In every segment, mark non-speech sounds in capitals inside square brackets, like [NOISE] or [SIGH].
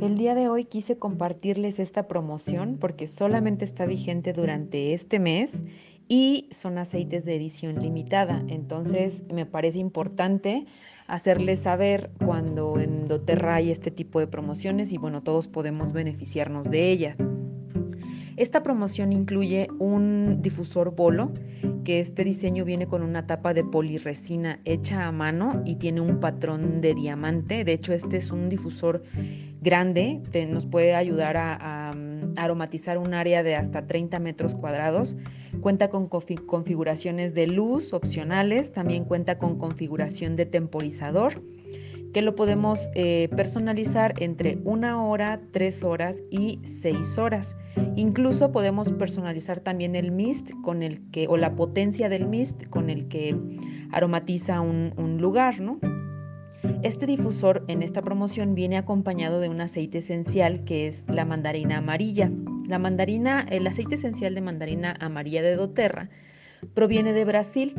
El día de hoy quise compartirles esta promoción porque solamente está vigente durante este mes y son aceites de edición limitada. Entonces me parece importante hacerles saber cuando en doTERRA hay este tipo de promociones y bueno, todos podemos beneficiarnos de ella. Esta promoción incluye un difusor bolo, este diseño viene con una tapa de poliresina hecha a mano y tiene un patrón de diamante. De hecho, este es un difusor grande, nos puede ayudar a, mm, aromatizar un área de hasta 30 metros cuadrados. Cuenta con configuraciones de luz opcionales, también cuenta con configuración de temporizador que lo podemos eh, personalizar entre una hora, tres horas y seis horas. Incluso podemos personalizar también el mist con el que, o la potencia del mist con el que aromatiza un, un lugar, ¿no? Este difusor en esta promoción viene acompañado de un aceite esencial que es la mandarina amarilla. La mandarina, el aceite esencial de mandarina amarilla de doTERRA proviene de Brasil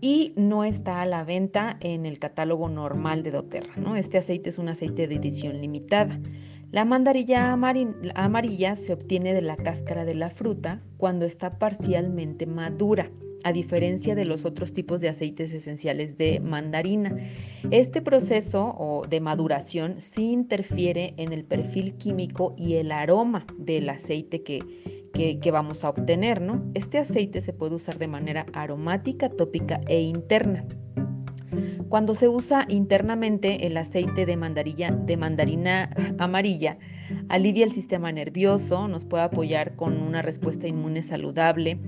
y no está a la venta en el catálogo normal de doTERRA. Este aceite es un aceite de edición limitada. La mandarilla amarilla se obtiene de la cáscara de la fruta cuando está parcialmente madura a diferencia de los otros tipos de aceites esenciales de mandarina. Este proceso de maduración sí interfiere en el perfil químico y el aroma del aceite que, que, vamos a obtener, ¿no? Este aceite se puede usar de manera aromática, tópica e interna. Cuando se usa internamente el aceite de, de mandarina [LAUGHS] amarilla, alivia el sistema nervioso, nos puede apoyar con una respuesta inmune saludable,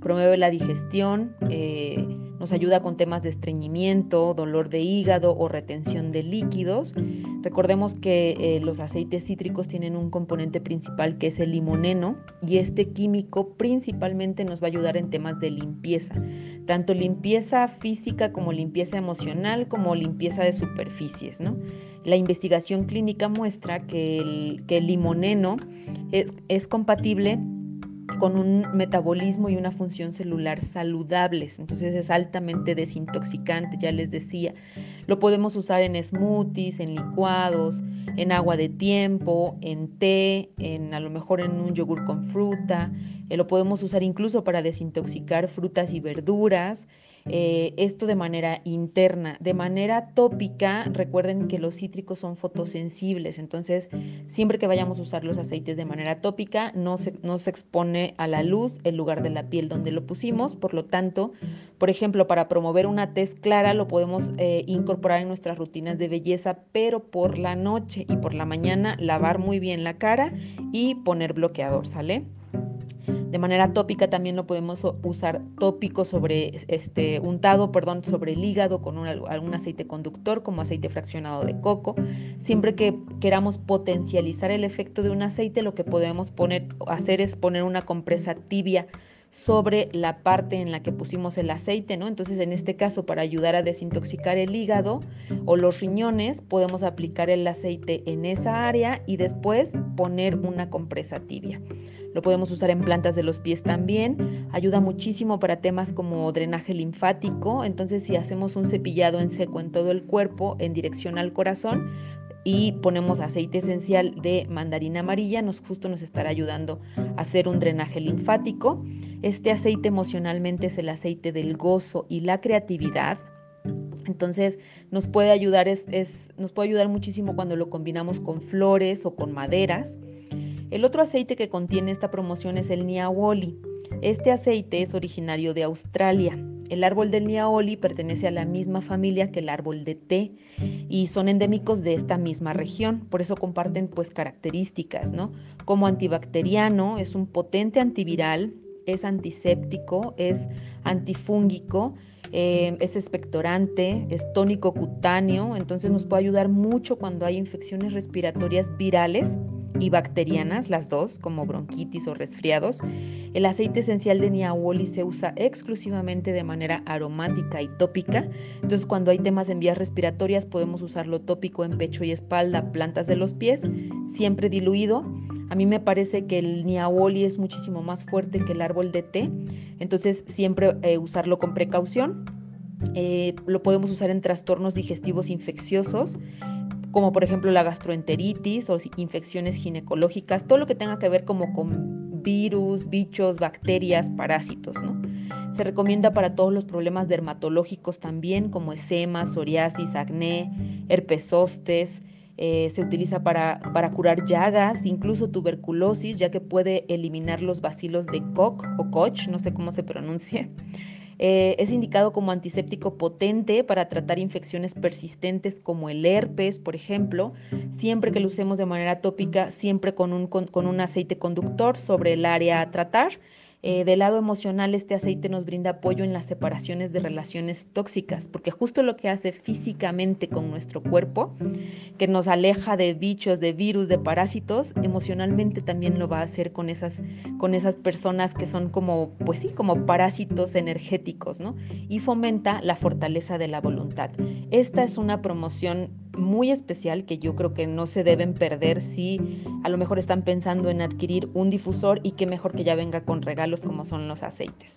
promueve la digestión, eh, nos ayuda con temas de estreñimiento, dolor de hígado o retención de líquidos. Recordemos que eh, los aceites cítricos tienen un componente principal que es el limoneno y este químico principalmente nos va a ayudar en temas de limpieza, tanto limpieza física como limpieza emocional como limpieza de superficies. La investigación clínica muestra que el, limoneno es, es compatible con un metabolismo y una función celular saludables. Entonces es altamente desintoxicante, ya les decía. Lo podemos usar en smoothies, en licuados, en agua de tiempo, en té, en a lo mejor en un yogur con fruta. Eh, lo podemos usar incluso para desintoxicar frutas y verduras. Eh, esto de manera interna. De manera tópica, recuerden que los cítricos son fotosensibles, entonces siempre que vayamos a usar los aceites de manera tópica, no se, no se expone a la luz el lugar de la piel donde lo pusimos, por lo tanto, por ejemplo, para promover una tez clara lo podemos eh, incorporar en nuestras rutinas de belleza, pero por la noche y por la mañana lavar muy bien la cara y poner bloqueador, ¿sale? De manera tópica también lo podemos usar tópico sobre este untado, perdón, sobre el hígado con algún aceite conductor como aceite fraccionado de coco. Siempre que queramos potencializar el efecto de un aceite, lo que podemos poner, hacer es poner una compresa tibia sobre la parte en la que pusimos el aceite, ¿no? Entonces, en este caso, para ayudar a desintoxicar el hígado o los riñones, podemos aplicar el aceite en esa área y después poner una compresa tibia. Lo podemos usar en plantas de los pies también. Ayuda muchísimo para temas como drenaje linfático. Entonces, si hacemos un cepillado en seco en todo el cuerpo en dirección al corazón, y ponemos aceite esencial de mandarina amarilla, nos justo nos estará ayudando a hacer un drenaje linfático. Este aceite emocionalmente es el aceite del gozo y la creatividad. Entonces nos puede ayudar, es, nos puede ayudar muchísimo cuando lo combinamos con flores o con maderas. El otro aceite que contiene esta promoción es el Niawoli. Este aceite es originario de Australia. El árbol del Niaoli pertenece a la misma familia que el árbol de té y son endémicos de esta misma región, por eso comparten pues características, ¿no? Como antibacteriano, es un potente antiviral, es antiséptico, es antifúngico, eh, es expectorante, es tónico cutáneo, entonces nos puede ayudar mucho cuando hay infecciones respiratorias virales y bacterianas, las dos, como bronquitis o resfriados. El aceite esencial de Niawoli se usa exclusivamente de manera aromática y tópica. Entonces, cuando hay temas en vías respiratorias, podemos usarlo tópico en pecho y espalda, plantas de los pies, siempre diluido. A mí me parece que el Niawoli es muchísimo más fuerte que el árbol de té, entonces siempre eh, usarlo con precaución. Eh, lo podemos usar en trastornos digestivos infecciosos como por ejemplo la gastroenteritis o infecciones ginecológicas, todo lo que tenga que ver como con virus, bichos, bacterias, parásitos, ¿no? Se recomienda para todos los problemas dermatológicos también, como eczema, psoriasis, acné, herpes zostes. Eh, se utiliza para, para, curar llagas, incluso tuberculosis, ya que puede eliminar los bacilos de Koch o Koch, no sé cómo se pronuncia. Eh, es indicado como antiséptico potente para tratar infecciones persistentes como el herpes, por ejemplo, siempre que lo usemos de manera tópica, siempre con un, con un aceite conductor sobre el área a tratar eh, del lado emocional, este aceite nos brinda apoyo en las separaciones de relaciones tóxicas, porque justo lo que hace físicamente con nuestro cuerpo, que nos aleja de bichos, de virus, de parásitos, emocionalmente también lo va a hacer con esas, con esas personas que son como, pues sí, como parásitos energéticos, ¿no? Y fomenta la fortaleza de la voluntad. Esta es una promoción muy especial que yo creo que no se deben perder si a lo mejor están pensando en adquirir un difusor y qué mejor que ya venga con regalos como son los aceites.